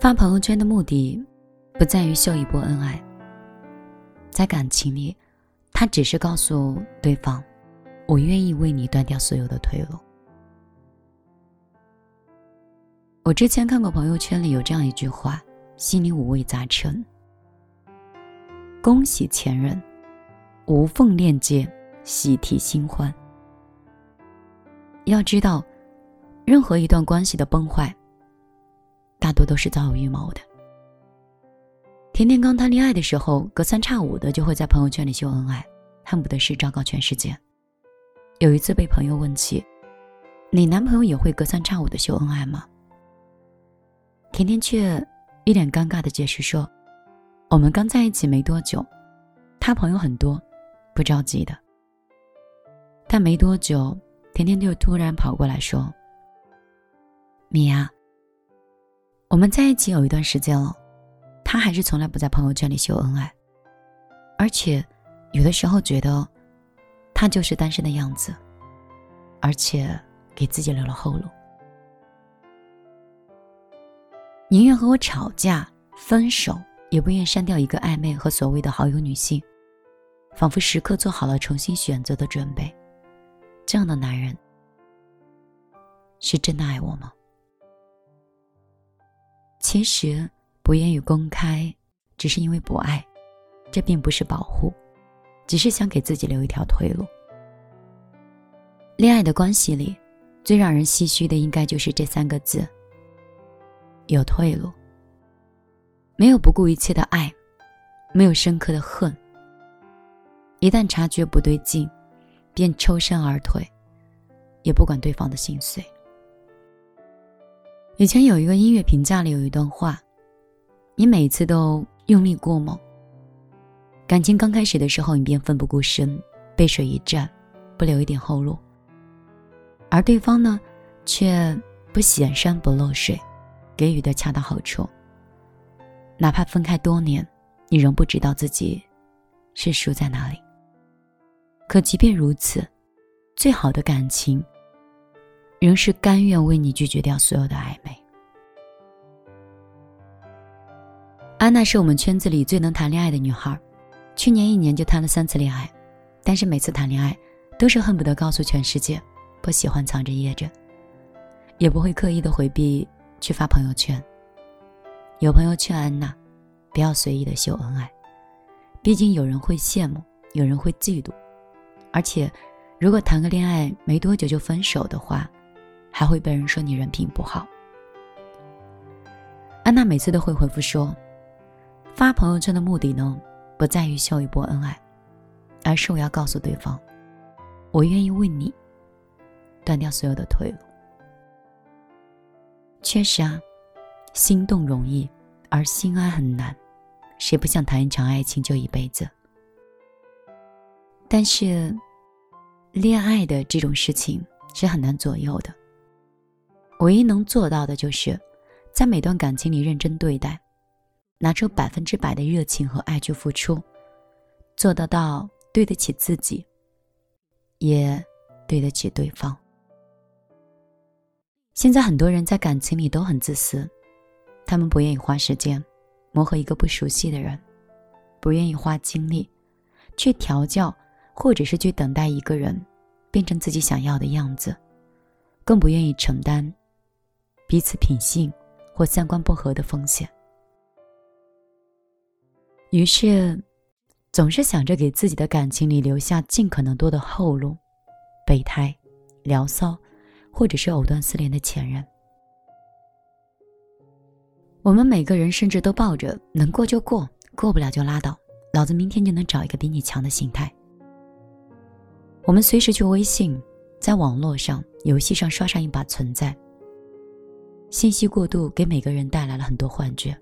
发朋友圈的目的，不在于秀一波恩爱。在感情里，他只是告诉对方：“我愿意为你断掉所有的退路。”我之前看过朋友圈里有这样一句话，心里五味杂陈。恭喜前任，无缝链接，喜提新欢。要知道，任何一段关系的崩坏，大多都是早有预谋的。甜甜刚谈恋爱的时候，隔三差五的就会在朋友圈里秀恩爱，恨不得是昭告全世界。有一次被朋友问起：“你男朋友也会隔三差五的秀恩爱吗？”甜甜却一脸尴尬的解释说：“我们刚在一起没多久，他朋友很多，不着急的。”但没多久，甜甜就突然跑过来说：“米娅，我们在一起有一段时间了，他还是从来不在朋友圈里秀恩爱，而且有的时候觉得他就是单身的样子，而且给自己留了后路。”宁愿和我吵架、分手，也不愿删掉一个暧昧和所谓的好友女性，仿佛时刻做好了重新选择的准备。这样的男人，是真的爱我吗？其实不愿意公开，只是因为不爱，这并不是保护，只是想给自己留一条退路。恋爱的关系里，最让人唏嘘的，应该就是这三个字。有退路，没有不顾一切的爱，没有深刻的恨。一旦察觉不对劲，便抽身而退，也不管对方的心碎。以前有一个音乐评价里有一段话：你每次都用力过猛，感情刚开始的时候，你便奋不顾身，背水一战，不留一点后路；而对方呢，却不显山不漏水。给予的恰到好处。哪怕分开多年，你仍不知道自己是输在哪里。可即便如此，最好的感情，仍是甘愿为你拒绝掉所有的暧昧。安娜是我们圈子里最能谈恋爱的女孩，去年一年就谈了三次恋爱，但是每次谈恋爱都是恨不得告诉全世界，不喜欢藏着掖着，也不会刻意的回避。去发朋友圈。有朋友劝安娜，不要随意的秀恩爱，毕竟有人会羡慕，有人会嫉妒，而且，如果谈个恋爱没多久就分手的话，还会被人说你人品不好。安娜每次都会回复说，发朋友圈的目的呢，不在于秀一波恩爱，而是我要告诉对方，我愿意为你断掉所有的退路。确实啊，心动容易，而心安很难。谁不想谈一场爱情就一辈子？但是，恋爱的这种事情是很难左右的。唯一能做到的就是，在每段感情里认真对待，拿出百分之百的热情和爱去付出，做得到对得起自己，也对得起对方。现在很多人在感情里都很自私，他们不愿意花时间磨合一个不熟悉的人，不愿意花精力去调教，或者是去等待一个人变成自己想要的样子，更不愿意承担彼此品性或三观不合的风险。于是，总是想着给自己的感情里留下尽可能多的后路，备胎、聊骚。或者是藕断丝连的前任，我们每个人甚至都抱着能过就过，过不了就拉倒，老子明天就能找一个比你强的心态。我们随时去微信，在网络上、游戏上刷上一把存在。信息过度给每个人带来了很多幻觉，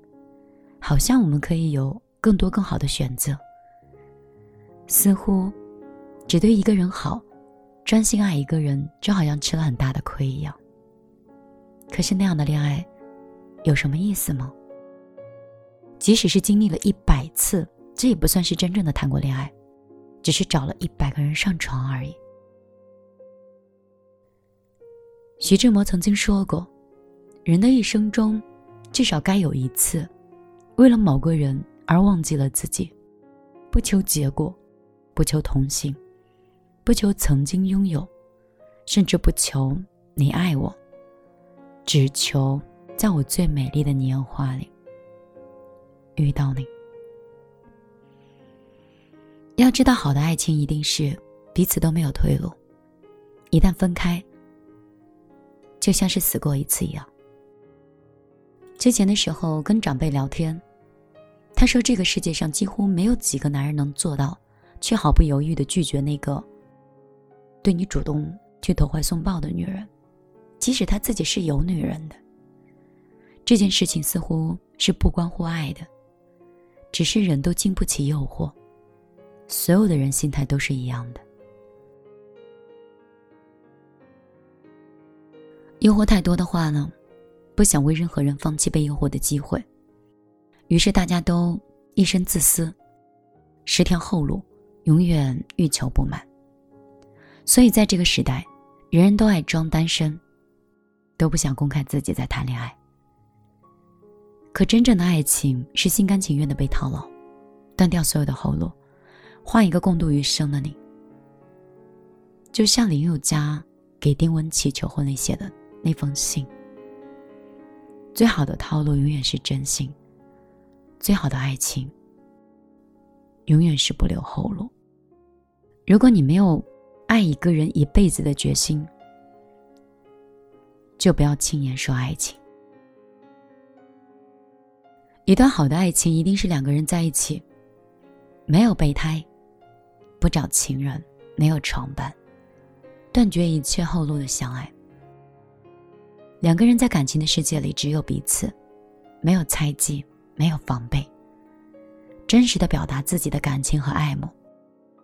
好像我们可以有更多更好的选择，似乎只对一个人好。专心爱一个人，就好像吃了很大的亏一样。可是那样的恋爱，有什么意思吗？即使是经历了一百次，这也不算是真正的谈过恋爱，只是找了一百个人上床而已。徐志摩曾经说过，人的一生中，至少该有一次，为了某个人而忘记了自己，不求结果，不求同行，不求曾经拥有，甚至不求你爱我，只求在我最美丽的年华里遇到你。要知道，好的爱情一定是彼此都没有退路，一旦分开，就像是死过一次一样。之前的时候跟长辈聊天，他说这个世界上几乎没有几个男人能做到，却毫不犹豫的拒绝那个对你主动去投怀送抱的女人，即使他自己是有女人的。这件事情似乎是不关乎爱的，只是人都经不起诱惑。所有的人心态都是一样的，诱惑太多的话呢，不想为任何人放弃被诱惑的机会，于是大家都一身自私，十条后路，永远欲求不满。所以在这个时代，人人都爱装单身，都不想公开自己在谈恋爱。可真正的爱情是心甘情愿的被套牢，断掉所有的后路。换一个共度余生的你，就像林宥嘉给丁文琪求婚里写的那封信。最好的套路永远是真心，最好的爱情永远是不留后路。如果你没有爱一个人一辈子的决心，就不要轻言说爱情。一段好的爱情一定是两个人在一起，没有备胎。不找情人，没有床伴，断绝一切后路的相爱。两个人在感情的世界里只有彼此，没有猜忌，没有防备，真实的表达自己的感情和爱慕，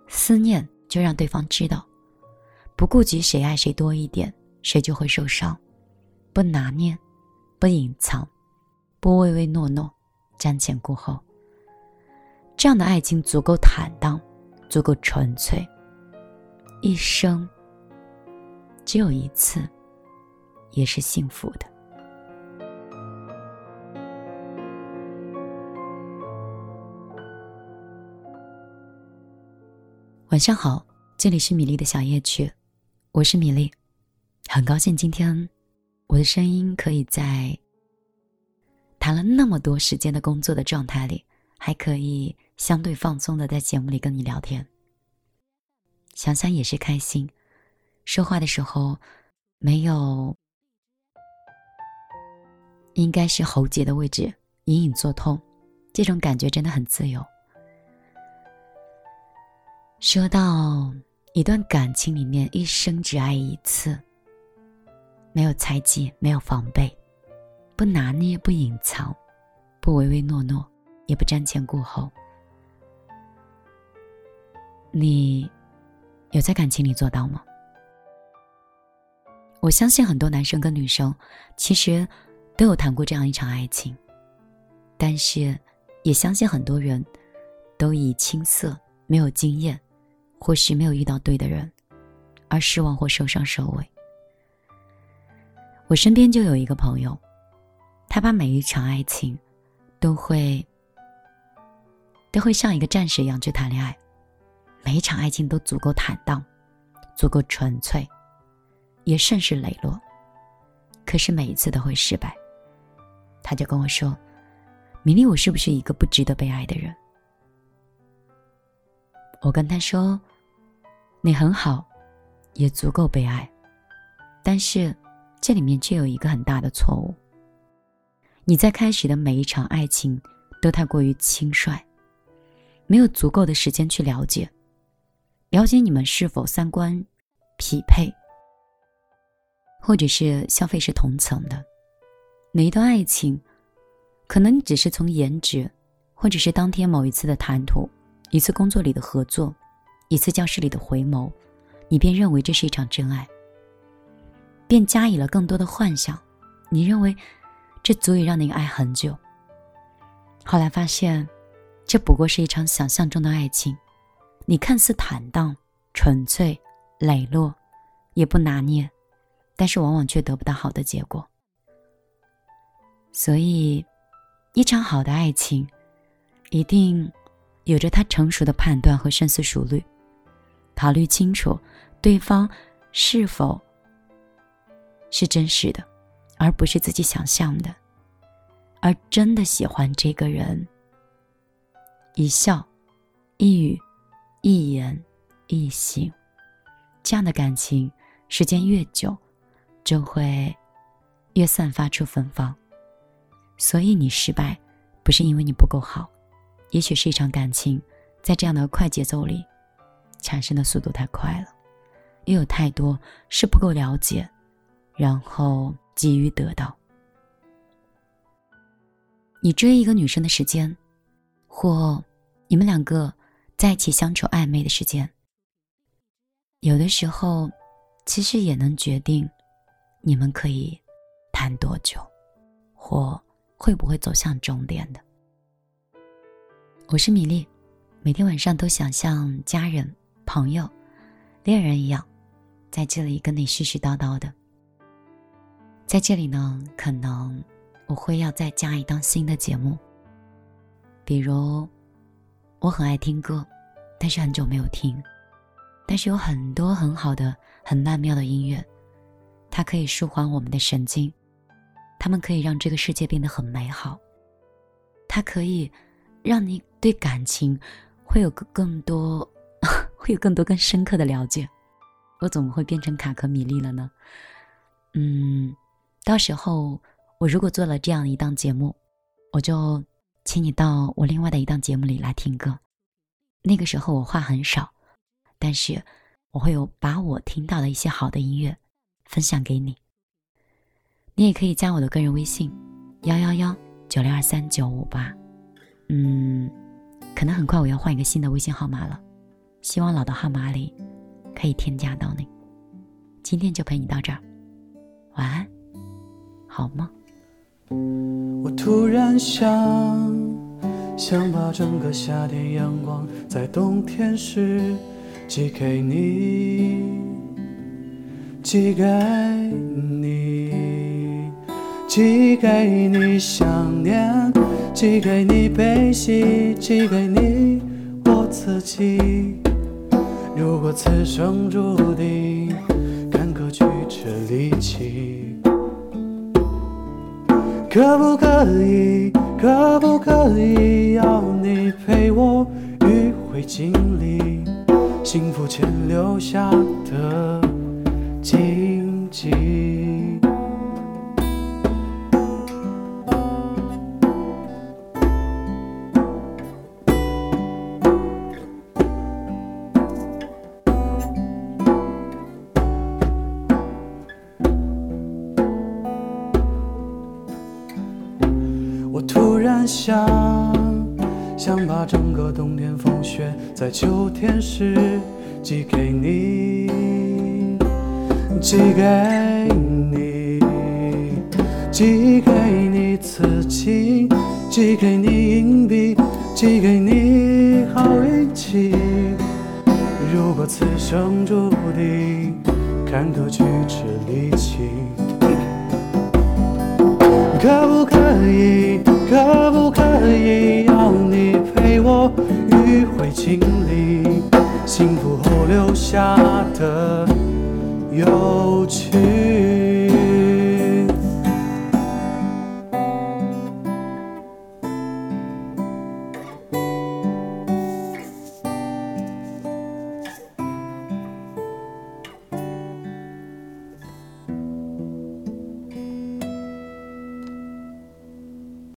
思念就让对方知道，不顾及谁爱谁多一点，谁就会受伤，不拿捏，不隐藏，不唯唯诺诺，瞻前顾后。这样的爱情足够坦荡。足够纯粹，一生只有一次，也是幸福的。晚上好，这里是米粒的小夜曲，我是米粒，很高兴今天我的声音可以在谈了那么多时间的工作的状态里，还可以。相对放松的在节目里跟你聊天，想想也是开心。说话的时候没有，应该是喉结的位置隐隐作痛，这种感觉真的很自由。说到一段感情里面一生只爱一次，没有猜忌，没有防备，不拿捏，不隐藏，不唯唯诺诺，也不瞻前顾后。你有在感情里做到吗？我相信很多男生跟女生其实都有谈过这样一场爱情，但是也相信很多人都以青涩、没有经验，或是没有遇到对的人而失望或受伤收尾。我身边就有一个朋友，他把每一场爱情都会都会像一个战士一样去谈恋爱。每一场爱情都足够坦荡，足够纯粹，也甚是磊落。可是每一次都会失败。他就跟我说：“米粒，我是不是一个不值得被爱的人？”我跟他说：“你很好，也足够被爱，但是这里面却有一个很大的错误。你在开始的每一场爱情都太过于轻率，没有足够的时间去了解。”了解你们是否三观匹配，或者是消费是同层的。每一段爱情，可能只是从颜值，或者是当天某一次的谈吐，一次工作里的合作，一次教室里的回眸，你便认为这是一场真爱，便加以了更多的幻想。你认为这足以让你爱很久。后来发现，这不过是一场想象中的爱情。你看似坦荡、纯粹、磊落，也不拿捏，但是往往却得不到好的结果。所以，一场好的爱情，一定有着他成熟的判断和深思熟虑，考虑清楚对方是否是真实的，而不是自己想象的，而真的喜欢这个人。一笑，一语，一言，一行，这样的感情，时间越久，就会越散发出芬芳。所以你失败，不是因为你不够好，也许是一场感情，在这样的快节奏里，产生的速度太快了，又有太多是不够了解，然后急于得到。你追一个女生的时间，或你们两个在一起相处暧昧的时间，有的时候，其实也能决定你们可以谈多久，或。会不会走向终点的？我是米粒，每天晚上都想像家人、朋友、恋人一样，在这里跟你絮絮叨叨的。在这里呢，可能我会要再加一档新的节目，比如我很爱听歌，但是很久没有听，但是有很多很好的、很曼妙的音乐，它可以舒缓我们的神经。他们可以让这个世界变得很美好，它可以让你对感情会有个更多，会有更多更深刻的了解。我怎么会变成卡壳米粒了呢？嗯，到时候我如果做了这样一档节目，我就请你到我另外的一档节目里来听歌。那个时候我话很少，但是我会有把我听到的一些好的音乐分享给你。你也可以加我的个人微信，幺幺幺九零二三九五八。嗯，可能很快我要换一个新的微信号码了，希望老的号码里可以添加到你。今天就陪你到这儿，晚安，好吗？我突然想，想把整个夏天阳光在冬天时寄给你，寄给你。寄给你想念，寄给你悲喜，寄给你我自己。如果此生注定坎坷曲折离奇，可不可以，可不可以要你陪我迂回经历幸福前留下的荆棘？你，寄给你，寄给你刺青，寄给你硬币，寄给你好运气。如果此生注定坎坷曲折离奇，可不可以？可不可以要你陪我迂回经历幸福下的有趣？